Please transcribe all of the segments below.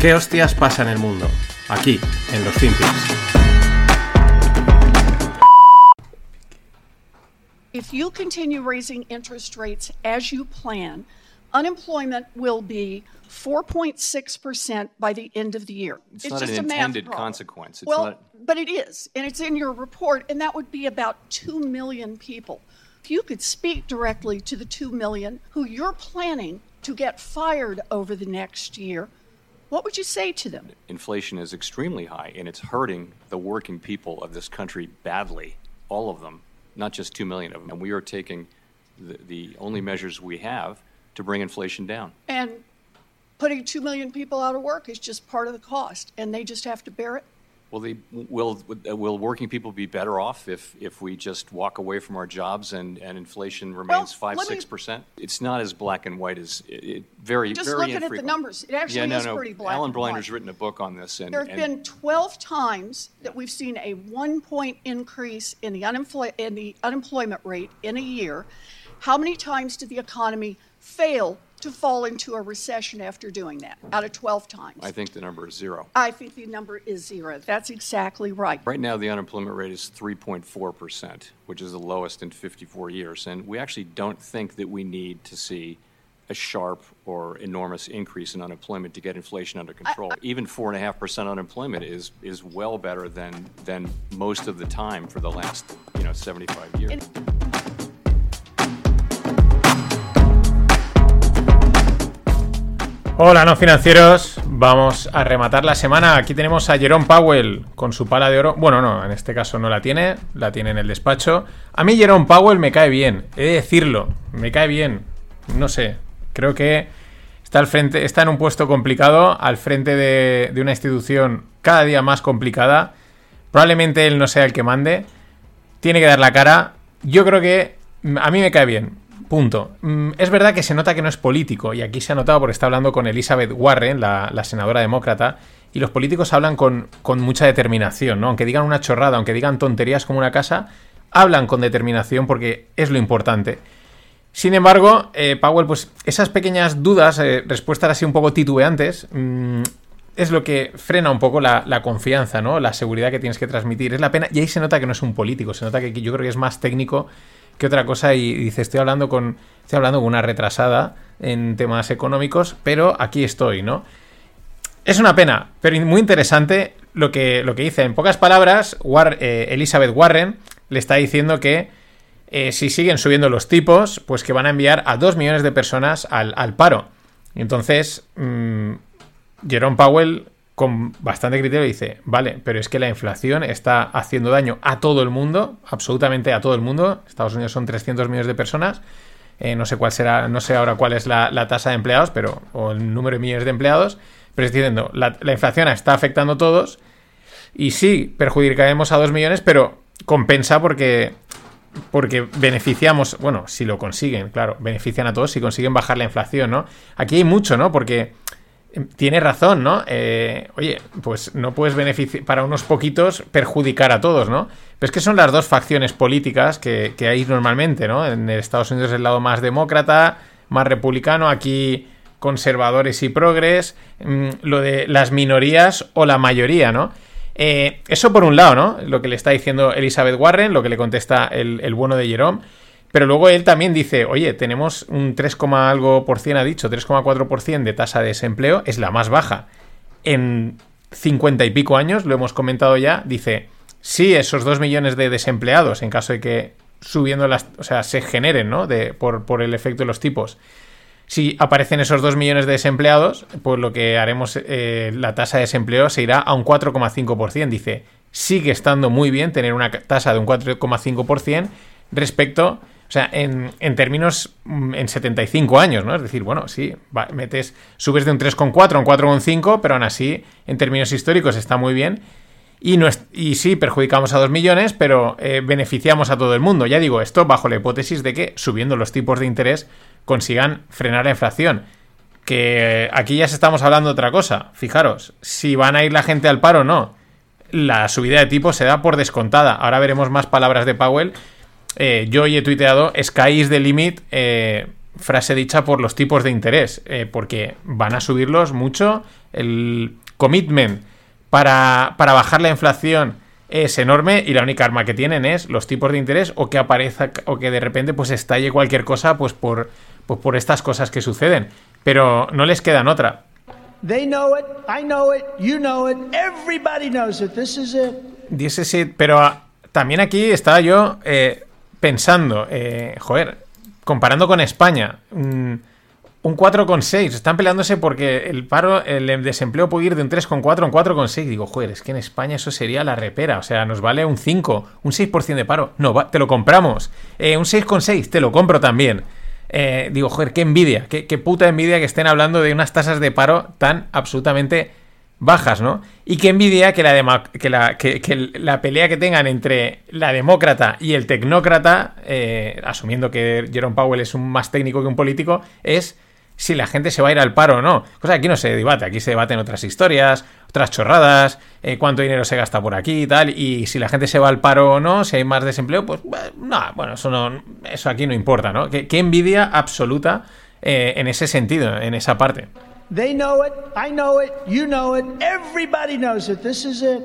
¿Qué hostias pasa en el mundo? Aquí, en los Finpics. If you continue raising interest rates as you plan, unemployment will be 4.6% by the end of the year. It's, not an intended consequence. It's well, not, but it is, and it's in your report, and that would be about 2 million people. If you could speak directly to the 2 million who you're planning to get fired over the next year, what would you say to them? inflation is extremely high, and it's hurting the working people of this country badly, all of them, not just 2 million of them. And we are taking the, the only measures we have to bring inflation down. And putting 2 million people out of work is just part of the cost, and they just have to bear it? Will, they, will, will working people be better off if, if we just walk away from our jobs and, and inflation remains Well, five six percent? It's not as black and white as it, it very, Just very looking at the numbers, it actually yeah, no, is no. pretty black Alan. Blinder's written a book on this. And, There have and been 12 times that we've seen a one point increase in the, unemploy- in the unemployment rate in a year. How many times did the economy fail to fall into a recession after doing that? Out of 12 times. I think the number is zero. I think the number is zero. That's exactly right. Right now, the unemployment rate is 3.4%, which is the lowest in 54 years. And we actually don't think that we need to see a sharp or enormous increase in unemployment to get inflation under control. Even 4.5% unemployment is, is well better than, than most of the time for the last you know, 75 years. Hola, no financieros. Vamos a rematar la semana. Aquí tenemos a Jerome Powell con su pala de oro. Bueno, no, en este caso no la tiene, la tiene en el despacho. A mí Jerome Powell me cae bien, he de decirlo, me cae bien. No sé, creo que está al frente, está en un puesto complicado, al frente de, de una institución cada día más complicada. Probablemente él no sea el que mande. Tiene que dar la cara. Yo creo que a mí me cae bien. Punto. Mm, Es verdad que se nota que no es político, y aquí se ha notado porque está hablando con Elizabeth Warren, la, senadora demócrata, y los políticos hablan con, con mucha determinación, ¿no? Aunque digan una chorrada, aunque digan tonterías como una casa, hablan con determinación porque es lo importante. Sin embargo, eh, Powell, pues esas pequeñas dudas, eh, respuestas así un poco titubeantes, mm, es lo que frena un poco la, la confianza, ¿no? La seguridad que tienes que transmitir. Es la pena, y ahí se nota que no es un político, se nota que yo creo que es más técnico que otra cosa y dice, estoy hablando con estoy hablando con una retrasada en temas económicos, pero aquí estoy, ¿no? Es una pena, pero muy interesante lo que, lo que dice. En pocas palabras, War- eh, Elizabeth Warren le está diciendo que eh, si siguen subiendo los tipos, pues que van a enviar a dos millones de personas al, al paro. Entonces, mm, Jerome Powell, con bastante criterio, dice, vale, pero es que la inflación está haciendo daño a todo el mundo, absolutamente a todo el mundo. Estados Unidos son 300 millones de personas. Eh, no sé cuál será, no sé ahora cuál es la, tasa de empleados, pero, o el número de millones de empleados. Pero estoy diciendo, la, la inflación está afectando a todos. Y sí, perjudicaremos a 2 millones, pero compensa porque porque beneficiamos, bueno, si lo consiguen, claro, benefician a todos si consiguen bajar la inflación, ¿no? Aquí hay mucho, ¿no? Porque tiene razón, ¿no? Eh, oye, pues no puedes beneficiar para unos poquitos perjudicar a todos, ¿no? Pero es que son las dos facciones políticas que, que hay normalmente, ¿no? En Estados Unidos es el lado más demócrata, más republicano, aquí conservadores y progres, mm, lo de las minorías o la mayoría, ¿no? Eh, eso por un lado, ¿no? Lo que le está diciendo Elizabeth Warren, lo que le contesta el, el bueno de Jerome. Pero luego él también dice, oye, tenemos un 3, algo por cien, ha dicho, 3,4% de tasa de desempleo, es la más baja. En 50 y pico años, lo hemos comentado ya, dice, sí, esos 2 millones de desempleados, en caso de que subiendo las, o sea, se generen, ¿no? De, por, por el efecto de los tipos. Si aparecen esos 2 millones de desempleados, pues lo que haremos, eh, la tasa de desempleo se irá a un 4,5%. Dice, sigue estando muy bien tener una tasa de un 4,5% respecto, o sea, en, en términos, mm, en 75 años, ¿no? Es decir, bueno, sí, metes, subes de un 3,4 a un 4,5, pero aún así, en términos históricos está muy bien. Y, no es- y sí, perjudicamos a 2 millones, pero eh, beneficiamos a todo el mundo. Ya digo, esto bajo la hipótesis de que subiendo los tipos de interés consigan frenar la inflación. Que aquí ya se estamos hablando de otra cosa. Fijaros, si van a ir la gente al paro o no. La subida de tipos se da por descontada. Ahora veremos más palabras de Powell. Eh, yo hoy he tuiteado, Sky is the limit. eh, frase dicha por los tipos de interés, eh, porque van a subirlos mucho. El commitment para, para bajar la inflación es enorme y la única arma que tienen es los tipos de interés o que aparezca o que de repente pues estalle cualquier cosa pues por, pues por estas cosas que suceden. Pero no les quedan otra. They know it, I know it, you know it, everybody knows it. This is it. Dice sí, pero también aquí estaba yo eh, pensando, eh, joder, comparando con España, mm, un 4,6. Están peleándose porque el paro, el desempleo puede ir de un 3,4 a un 4,6. Digo, joder, es que en España eso sería la repera. O sea, nos vale un 5, un 6% de paro. No, te lo compramos. Eh, un 6,6, te lo compro también. Eh, digo, joder, qué envidia, qué, puta envidia que estén hablando de unas tasas de paro tan absolutamente bajas, ¿no? Y qué envidia que la, que la, que, que la pelea que tengan entre la demócrata y el tecnócrata, eh, asumiendo que Jerome Powell es un más técnico que un político, es si la gente se va a ir al paro o no. Cosa que aquí no se debate, aquí se debaten otras historias, otras chorradas, eh, cuánto dinero se gasta por aquí y tal, y si la gente se va al paro o no, si hay más desempleo, pues no, bueno, eso, no, eso aquí no importa, ¿no? Qué, qué envidia absoluta eh, en ese sentido, en esa parte. They know it, I know it, you know it, everybody knows it. This is it.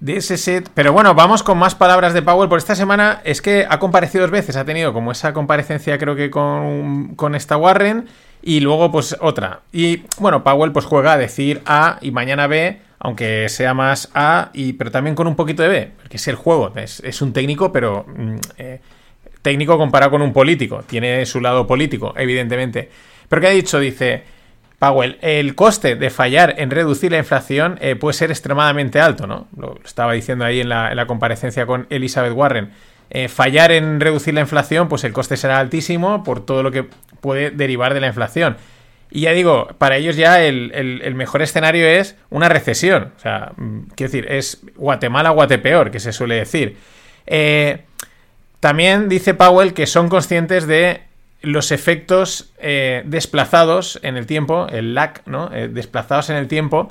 This is it. Pero bueno, vamos con más palabras de Powell. Por esta semana es que ha comparecido dos veces. Ha tenido como esa comparecencia, creo que con, con esta Warren y luego pues otra. Y bueno, Powell pues juega a decir A y mañana B, aunque sea más A, y, pero también con un poquito de B, porque es el juego, es, es un técnico, pero mm, eh, técnico comparado con un político, tiene su lado político, evidentemente. Pero ¿qué ha dicho? Dice Powell, el coste de fallar en reducir la inflación eh, puede ser extremadamente alto, ¿no? Lo estaba diciendo ahí en la, en la comparecencia con Elizabeth Warren. Eh, fallar en reducir la inflación, pues el coste será altísimo por todo lo que puede derivar de la inflación. Y ya digo, para ellos ya el mejor escenario es una recesión. O sea, mm, quiero decir, es Guatemala, Guatepeor, que se suele decir. Eh, también dice Powell que son conscientes de los efectos eh, desplazados en el tiempo, el lag, ¿no? Eh, desplazados en el tiempo,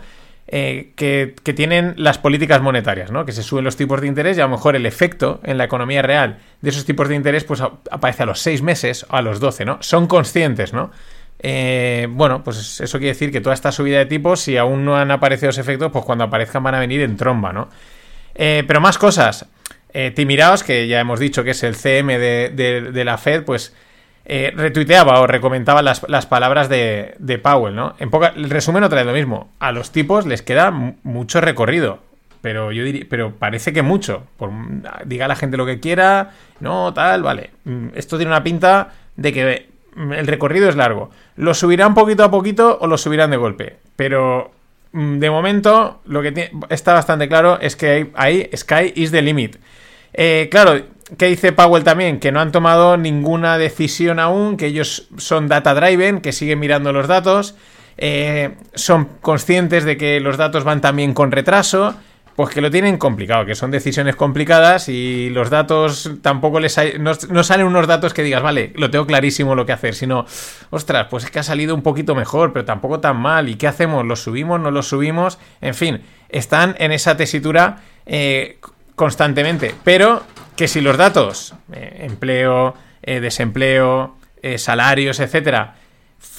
eh, que, que, tienen las políticas monetarias, ¿no? Que se suben los tipos de interés y a lo mejor el efecto en la economía real de esos tipos de interés pues aparece a los seis meses o a los 12, ¿no? Son conscientes, ¿no? Bueno, pues eso quiere decir que toda esta subida de tipos, si aún no han aparecido esos efectos, pues cuando aparezcan van a venir en tromba, ¿no? Pero más cosas. Timiraos, que ya hemos dicho que es el CM de la Fed, pues eh, retuiteaba o recomentaba las, las palabras de, de, Powell, ¿no? En poca, el resumen otra vez lo mismo. A los tipos les queda mucho recorrido. Pero yo diría, pero parece que mucho. Por, diga la gente lo que quiera, no, tal, vale. Mm, esto tiene una pinta de que mm, el recorrido es largo. Lo subirán poquito a poquito o lo subirán de golpe. Pero mm, de momento lo que está bastante claro es que ahí Sky is the limit. Eh, claro, ¿qué dice Powell también? Que no han tomado ninguna decisión aún, que ellos son data driven, que siguen mirando los datos, eh, son conscientes de que los datos van también con retraso, pues que lo tienen complicado, que son decisiones complicadas y los datos tampoco les hay, no, salen unos datos que digas, vale, lo tengo clarísimo lo que hacer, sino, ostras, pues es que ha salido un poquito mejor, pero tampoco tan mal, ¿y qué hacemos? ¿Los subimos? ¿No los subimos? En fin, están en esa tesitura eh, constantemente, pero que si los datos, eh, empleo, eh, desempleo, eh, salarios, etcétera,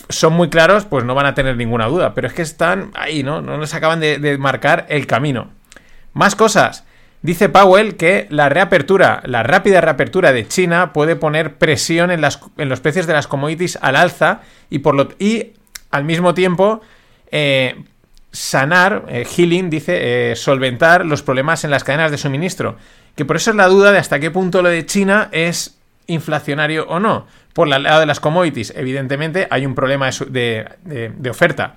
son muy claros, pues no van a tener ninguna duda. Pero es que están ahí, ¿no? No les acaban de, marcar el camino. Más cosas. Dice Powell que la reapertura, la rápida reapertura de China puede poner presión en, las, en los precios de las commodities al alza y, por lo, y al mismo tiempo sanar, healing, dice, solventar los problemas en las cadenas de suministro. Que por eso es la duda de hasta qué punto lo de China es inflacionario o no. Por el lado de las commodities, evidentemente hay un problema de, de, de oferta.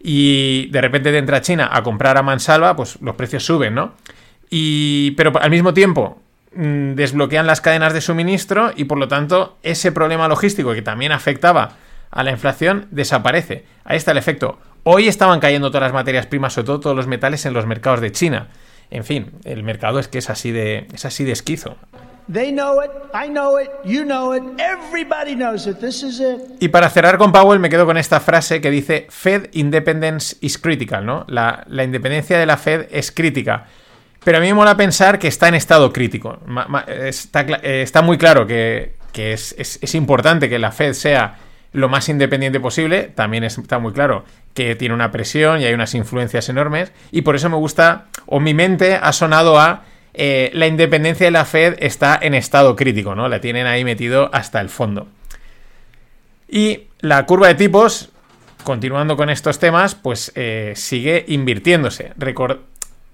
Y de repente te entra China a comprar a mansalva, pues los precios suben, ¿no? Y, pero al mismo tiempo mmm, desbloquean las cadenas de suministro y por lo tanto ese problema logístico que también afectaba a la inflación desaparece. Ahí está el efecto. Hoy estaban cayendo todas las materias primas, sobre todo todos los metales en los mercados de China. En fin, el mercado es que es así de, es así de esquizo. Y para cerrar con Powell me quedo con esta frase que dice Fed independence is critical, ¿no? La, la independencia de la Fed es crítica. Pero a mí me mola pensar que está en estado crítico. Está, está muy claro que, que es, es, es, importante que la Fed sea lo más independiente posible. También está muy claro que tiene una presión y hay unas influencias enormes. Y por eso me gusta, o mi mente ha sonado a eh, la independencia de la Fed está en estado crítico, ¿no? La tienen ahí metido hasta el fondo. Y la curva de tipos, continuando con estos temas, pues eh, sigue invirtiéndose.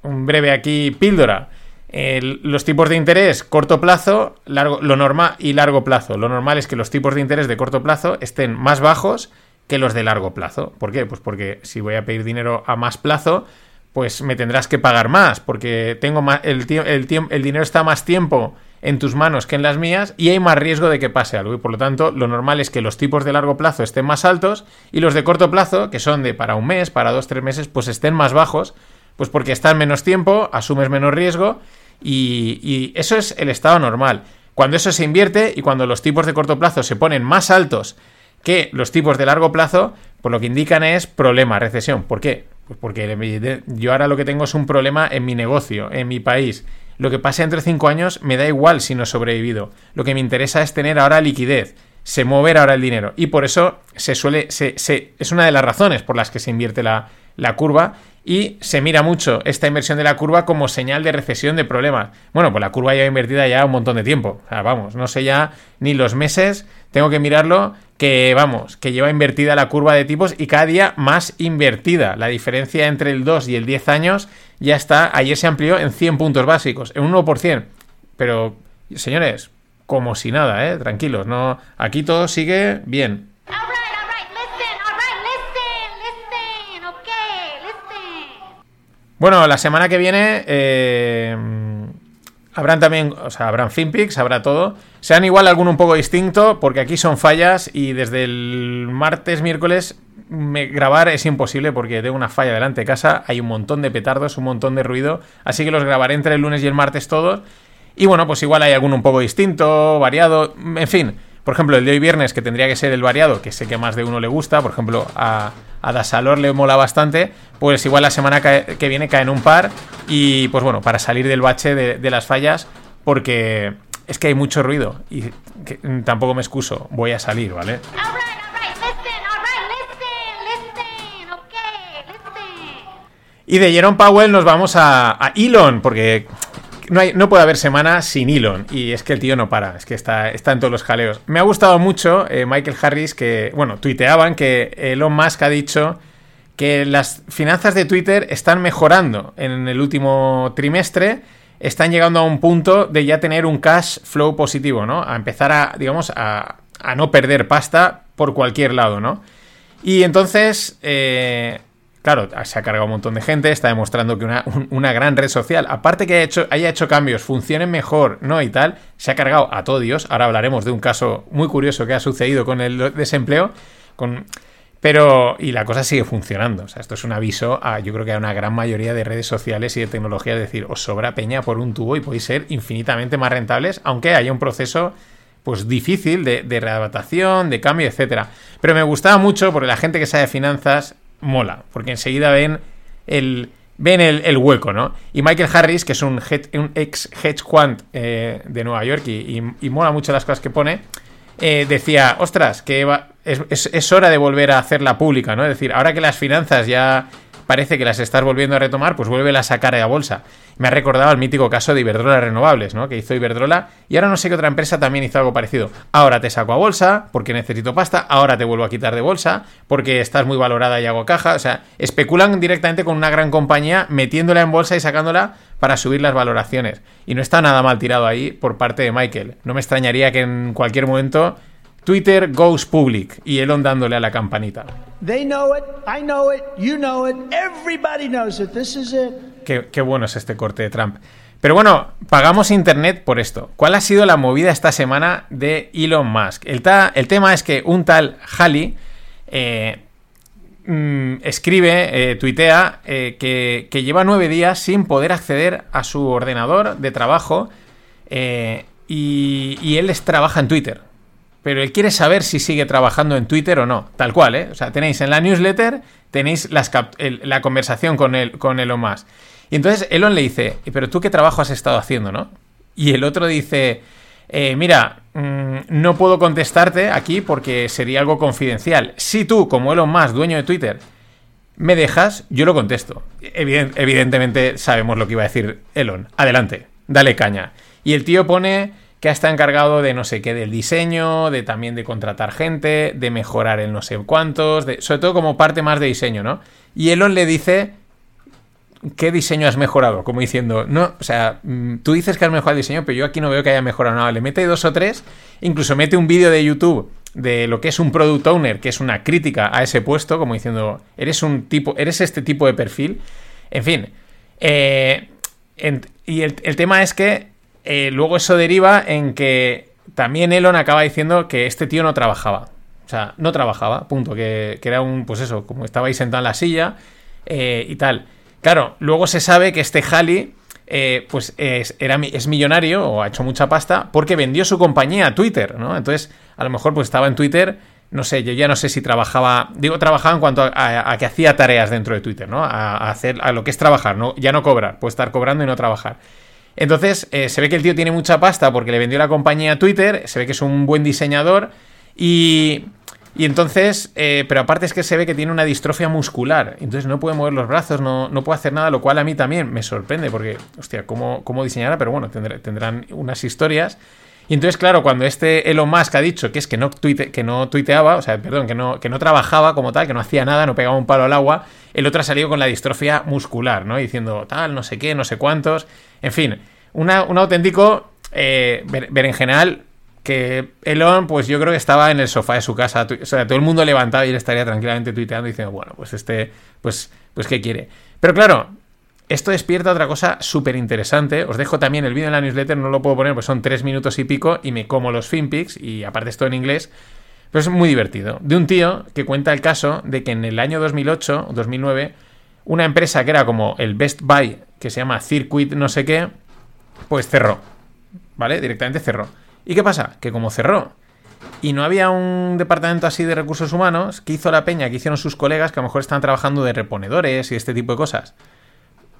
un breve aquí píldora. Los tipos de interés corto plazo, largo, lo normal y largo plazo. Lo normal es que los tipos de interés de corto plazo estén más bajos que los de largo plazo. ¿Por qué? Pues porque si voy a pedir dinero a más plazo, pues me tendrás que pagar más, porque tengo más, el, el, el dinero está más tiempo en tus manos que en las mías y hay más riesgo de que pase algo. Y por lo tanto, lo normal es que los tipos de largo plazo estén más altos y los de corto plazo, que son de para un mes, para dos, tres meses, pues estén más bajos, pues porque están menos tiempo, asumes menos riesgo y, eso es el estado normal. Cuando eso se invierte y cuando los tipos de corto plazo se ponen más altos que los tipos de largo plazo, por lo que indican es problema, recesión. ¿Por qué? Pues porque yo ahora lo que tengo es un problema en mi negocio, en mi país. Lo que pase entre cinco años me da igual si no he sobrevivido. Lo que me interesa es tener ahora liquidez, se mover ahora el dinero. Y por eso se suele, es una de las razones por las que se invierte la, la curva y se mira mucho esta inversión de la curva como señal de recesión de problemas. Bueno, pues la curva ya invertida ya un montón de tiempo. Vamos, no sé ya ni los meses, tengo que mirarlo que vamos, que lleva invertida la curva de tipos y cada día más invertida. La diferencia entre el 2 y el 10 años ya está, ayer se amplió en 100 puntos básicos, en un 1%. Pero, señores, como si nada, ¿eh? Tranquilos, no, aquí todo sigue bien. Bueno, la semana que viene eh, habrán también, o sea, habrán FinPix, habrá todo. Sean igual alguno un poco distinto, porque aquí son fallas y desde el martes, miércoles, grabar es imposible porque tengo una falla delante de casa, hay un montón de petardos, un montón de ruido, así que los grabaré entre el lunes y el martes todos. Y bueno, pues igual hay alguno un poco distinto, variado, en fin. Por ejemplo, el de hoy viernes, que tendría que ser el variado, que sé que a más de uno le gusta, por ejemplo, a, a Dasalor le mola bastante, pues igual la semana que viene caen un par y pues bueno, para salir del bache de, las fallas, porque es que hay mucho ruido y tampoco me excuso, voy a salir, ¿vale? Y de Jerome Powell nos vamos a, a Elon, porque no, hay, no puede haber semana sin Elon. Y es que el tío no para, es que está, está en todos los jaleos. Me ha gustado mucho eh, Michael Harris que, bueno, tuiteaban que Elon Musk ha dicho que las finanzas de Twitter están mejorando en el último trimestre. Están llegando a un punto de ya tener un cash flow positivo, ¿no? A empezar a, digamos, a, a no perder pasta por cualquier lado, ¿no? Y entonces, eh, Claro, se ha cargado un montón de gente, está demostrando que una, gran red social, aparte que haya hecho, haya hecho cambios, funcione mejor, ¿no? Y tal, se ha cargado a todo Dios. Ahora hablaremos de un caso muy curioso que ha sucedido con el desempleo. Con, pero, y la cosa sigue funcionando. O sea, esto es un aviso a, yo creo que a una gran mayoría de redes sociales y de tecnología, es decir, os sobra peña por un tubo y podéis ser infinitamente más rentables, aunque haya un proceso pues difícil de, de readaptación, de cambio, etcétera. Pero me gustaba mucho porque la gente que sabe finanzas mola, porque enseguida ven el, ven el, hueco, ¿no? Y Michael Harris, que es un, ex hedge quant eh, de Nueva York y, y, mola mucho las cosas que pone, eh, decía, ostras, que es, es, hora de volver a hacerla pública, ¿no? Es decir, ahora que las finanzas ya parece que las estás volviendo a retomar, pues vuelve a sacar a bolsa. Me ha recordado el mítico caso de Iberdrola Renovables, ¿no? Que hizo Iberdrola y ahora no sé qué otra empresa también hizo algo parecido. Ahora te saco a bolsa porque necesito pasta, ahora te vuelvo a quitar de bolsa porque estás muy valorada y hago caja. O sea, especulan directamente con una gran compañía metiéndola en bolsa y sacándola para subir las valoraciones. Y no está nada mal tirado ahí por parte de Michael. No me extrañaría que en cualquier momento Twitter goes public y Elon dándole a la campanita. They know it, I know it, you know it, everybody knows it. This is it. Qué, bueno es este corte de Trump. Pero bueno, pagamos internet por esto. ¿Cuál ha sido la movida esta semana de Elon Musk? El, el tema es que un tal Halley eh, mm, escribe, eh, tuitea, eh, que, lleva nueve días sin poder acceder a su ordenador de trabajo y, y él trabaja en Twitter pero él quiere saber si sigue trabajando en Twitter o no. Tal cual, ¿eh? O sea, tenéis en la newsletter, tenéis la conversación con, él, con Elon Musk. Y entonces Elon le dice, pero tú qué trabajo has estado haciendo, ¿no? Y el otro dice, eh, mira, mm, no puedo contestarte aquí porque sería algo confidencial. Si tú, como Elon Musk, dueño de Twitter, me dejas, yo lo contesto. evidentemente sabemos lo que iba a decir Elon. Adelante, dale caña. Y el tío pone que está encargado de no sé qué, del diseño, de también de contratar gente, de mejorar el no sé cuántos, de, sobre todo como parte más de diseño, ¿no? Y Elon le dice, ¿qué diseño has mejorado? Como diciendo, no, o sea, mm, tú dices que has mejorado el diseño, pero yo aquí no veo que haya mejorado nada. Le mete dos o tres, incluso mete un vídeo de YouTube de lo que es un product owner, que es una crítica a ese puesto, como diciendo, eres un tipo, eres este tipo de perfil. En fin. Eh, y el, tema es que eh, luego eso deriva en que también Elon acaba diciendo que este tío no trabajaba. O sea, no trabajaba, punto. Que, era un, pues eso, como estaba ahí sentado en la silla eh, y tal. Claro, luego se sabe que este Halley, eh, pues es, era, es millonario o ha hecho mucha pasta porque vendió su compañía a Twitter, ¿no? Entonces, a lo mejor pues estaba en Twitter, no sé, yo ya no sé si trabajaba, digo trabajaba en cuanto a, que hacía tareas dentro de Twitter, ¿no? A, hacer a lo que es trabajar, ¿no? Ya no cobrar, puede estar cobrando y no trabajar. Entonces, eh, se ve que el tío tiene mucha pasta porque le vendió la compañía a Twitter, se ve que es un buen diseñador y, y entonces, eh, pero aparte es que se ve que tiene una distrofia muscular, entonces no puede mover los brazos, no, no puede hacer nada, lo cual a mí también me sorprende porque, hostia, ¿cómo, cómo diseñará? Pero bueno, tendrán unas historias. Y entonces, claro, cuando este Elon Musk ha dicho que es que no, que no tuiteaba, o sea, perdón, que no, que no trabajaba como tal, que no hacía nada, no pegaba un palo al agua, el otro ha salido con la distrofia muscular, ¿no? Diciendo tal, no sé qué, no sé cuántos. En fin, un auténtico eh, general que Elon, pues yo creo que estaba en el sofá de su casa, o sea, todo el mundo levantado y él estaría tranquilamente tuiteando diciendo, bueno, pues este, pues, pues ¿qué quiere? Pero claro, esto despierta otra cosa súper interesante. Os dejo también el vídeo en la newsletter, no lo puedo poner, pues son tres minutos y pico y me como los finpics y aparte esto en inglés. Pero es muy divertido. De un tío que cuenta el caso de que en el año 2008 o 2009, una empresa que era como el Best Buy, que se llama Circuit no sé qué, pues cerró. ¿Vale? Directamente cerró. ¿Y qué pasa? Que como cerró y no había un departamento así de recursos humanos, ¿qué hizo la peña? que hicieron sus colegas que a lo mejor estaban trabajando de reponedores y este tipo de cosas?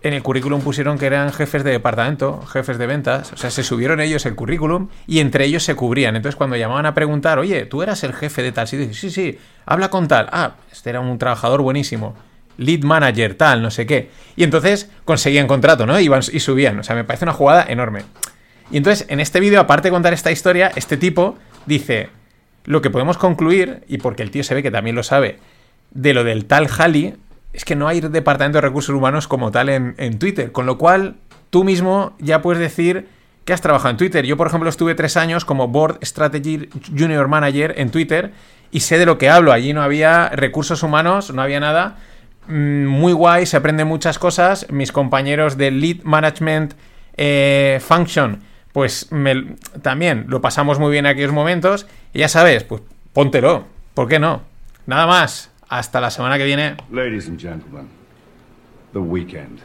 En el currículum pusieron que eran jefes de departamento, jefes de ventas, o sea, se subieron ellos el currículum y entre ellos se cubrían. Entonces, cuando llamaban a preguntar, oye, tú eras el jefe de tal sitio, sí, sí, habla con tal. Ah, este era un trabajador buenísimo. Lead manager, tal, no sé qué. Y entonces conseguían contrato, ¿no? Y subían. O sea, me parece una jugada enorme. Y entonces, en este vídeo, aparte de contar esta historia, este tipo dice, lo que podemos concluir, y porque el tío se ve que también lo sabe, de lo del tal Halley, es que no hay departamento de recursos humanos como tal en, en, Twitter. Con lo cual, tú mismo ya puedes decir que has trabajado en Twitter. Yo, por ejemplo, estuve tres años como Board Strategy Junior Manager en Twitter y sé de lo que hablo. Allí no había recursos humanos, no había nada. Mm, muy guay, se aprenden muchas cosas. Mis compañeros de Lead Management eh, Function pues también lo pasamos muy bien en aquellos momentos. Y ya sabes, pues póntelo. ¿Por qué no? Nada más. Hasta la semana que viene. Ladies and gentlemen, the weekend.